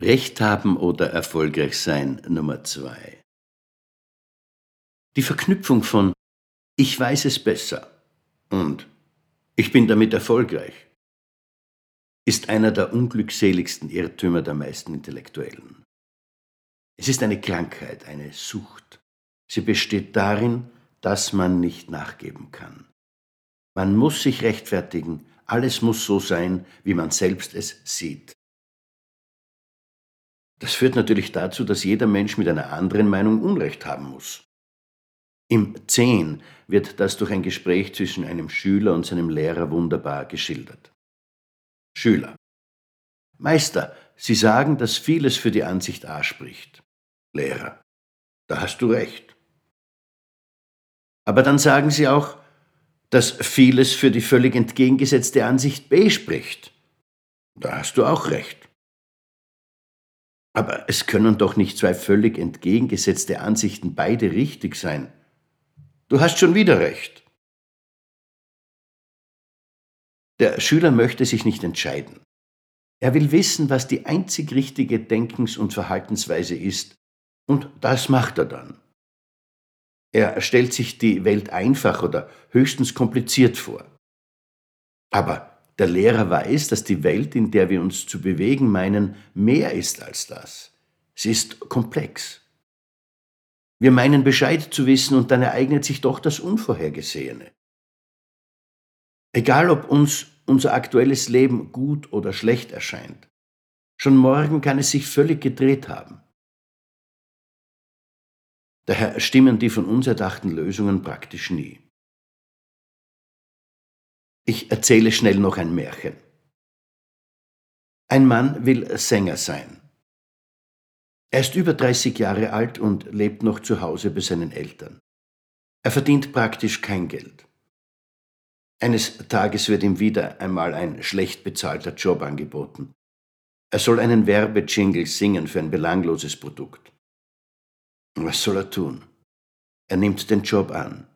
Recht haben oder erfolgreich sein Nummer zwei. Die Verknüpfung von Ich weiß es besser und Ich bin damit erfolgreich ist einer der unglückseligsten Irrtümer der meisten Intellektuellen. Es ist eine Krankheit, eine Sucht. Sie besteht darin, dass man nicht nachgeben kann. Man muss sich rechtfertigen, alles muss so sein, wie man selbst es sieht. Das führt natürlich dazu, dass jeder Mensch mit einer anderen Meinung Unrecht haben muss. Im 10 wird das durch ein Gespräch zwischen einem Schüler und seinem Lehrer wunderbar geschildert. Schüler. Meister, Sie sagen, dass vieles für die Ansicht A spricht. Lehrer. Da hast du recht. Aber dann sagen Sie auch, dass vieles für die völlig entgegengesetzte Ansicht B spricht. Da hast du auch recht. Aber es können doch nicht zwei völlig entgegengesetzte Ansichten beide richtig sein. Du hast schon wieder recht. Der Schüler möchte sich nicht entscheiden. Er will wissen, was die einzig richtige Denkens- und Verhaltensweise ist, und das macht er dann. Er stellt sich die Welt einfach oder höchstens kompliziert vor. Aber der Lehrer weiß, dass die Welt, in der wir uns zu bewegen meinen, mehr ist als das. Sie ist komplex. Wir meinen Bescheid zu wissen und dann ereignet sich doch das Unvorhergesehene. Egal ob uns unser aktuelles Leben gut oder schlecht erscheint, schon morgen kann es sich völlig gedreht haben. Daher stimmen die von uns erdachten Lösungen praktisch nie. Ich erzähle schnell noch ein Märchen. Ein Mann will Sänger sein. Er ist über 30 Jahre alt und lebt noch zu Hause bei seinen Eltern. Er verdient praktisch kein Geld. Eines Tages wird ihm wieder einmal ein schlecht bezahlter Job angeboten. Er soll einen Werbejingle singen für ein belangloses Produkt. Was soll er tun? Er nimmt den Job an.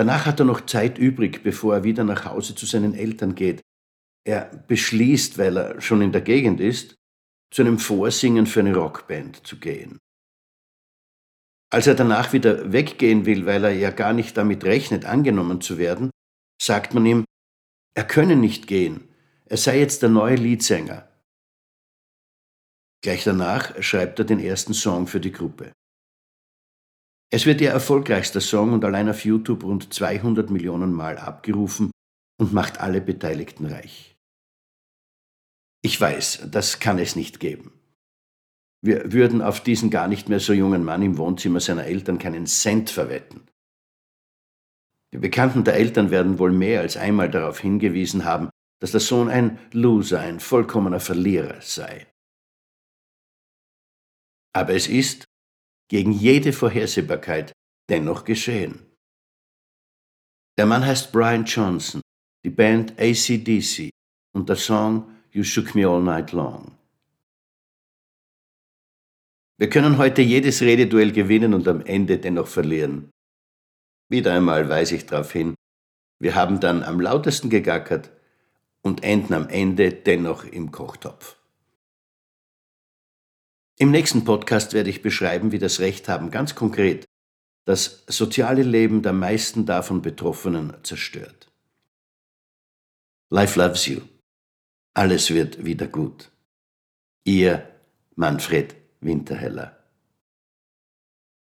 Danach hat er noch Zeit übrig, bevor er wieder nach Hause zu seinen Eltern geht. Er beschließt, weil er schon in der Gegend ist, zu einem Vorsingen für eine Rockband zu gehen. Als er danach wieder weggehen will, weil er ja gar nicht damit rechnet, angenommen zu werden, sagt man ihm, er könne nicht gehen, er sei jetzt der neue Leadsänger. Gleich danach schreibt er den ersten Song für die Gruppe. Es wird ihr erfolgreichster Song und allein auf YouTube rund 200 Millionen Mal abgerufen und macht alle Beteiligten reich. Ich weiß, das kann es nicht geben. Wir würden auf diesen gar nicht mehr so jungen Mann im Wohnzimmer seiner Eltern keinen Cent verwetten. Die Bekannten der Eltern werden wohl mehr als einmal darauf hingewiesen haben, dass der Sohn ein Loser, ein vollkommener Verlierer sei. Aber es ist, gegen jede Vorhersehbarkeit dennoch geschehen. Der Mann heißt Brian Johnson, die Band ACDC und der Song You Shook Me All Night Long. Wir können heute jedes Rededuell gewinnen und am Ende dennoch verlieren. Wieder einmal weise ich darauf hin, wir haben dann am lautesten gegackert und enden am Ende dennoch im Kochtopf. Im nächsten Podcast werde ich beschreiben, wie das Recht haben ganz konkret das soziale Leben der meisten davon Betroffenen zerstört. Life loves you. Alles wird wieder gut. Ihr Manfred Winterheller.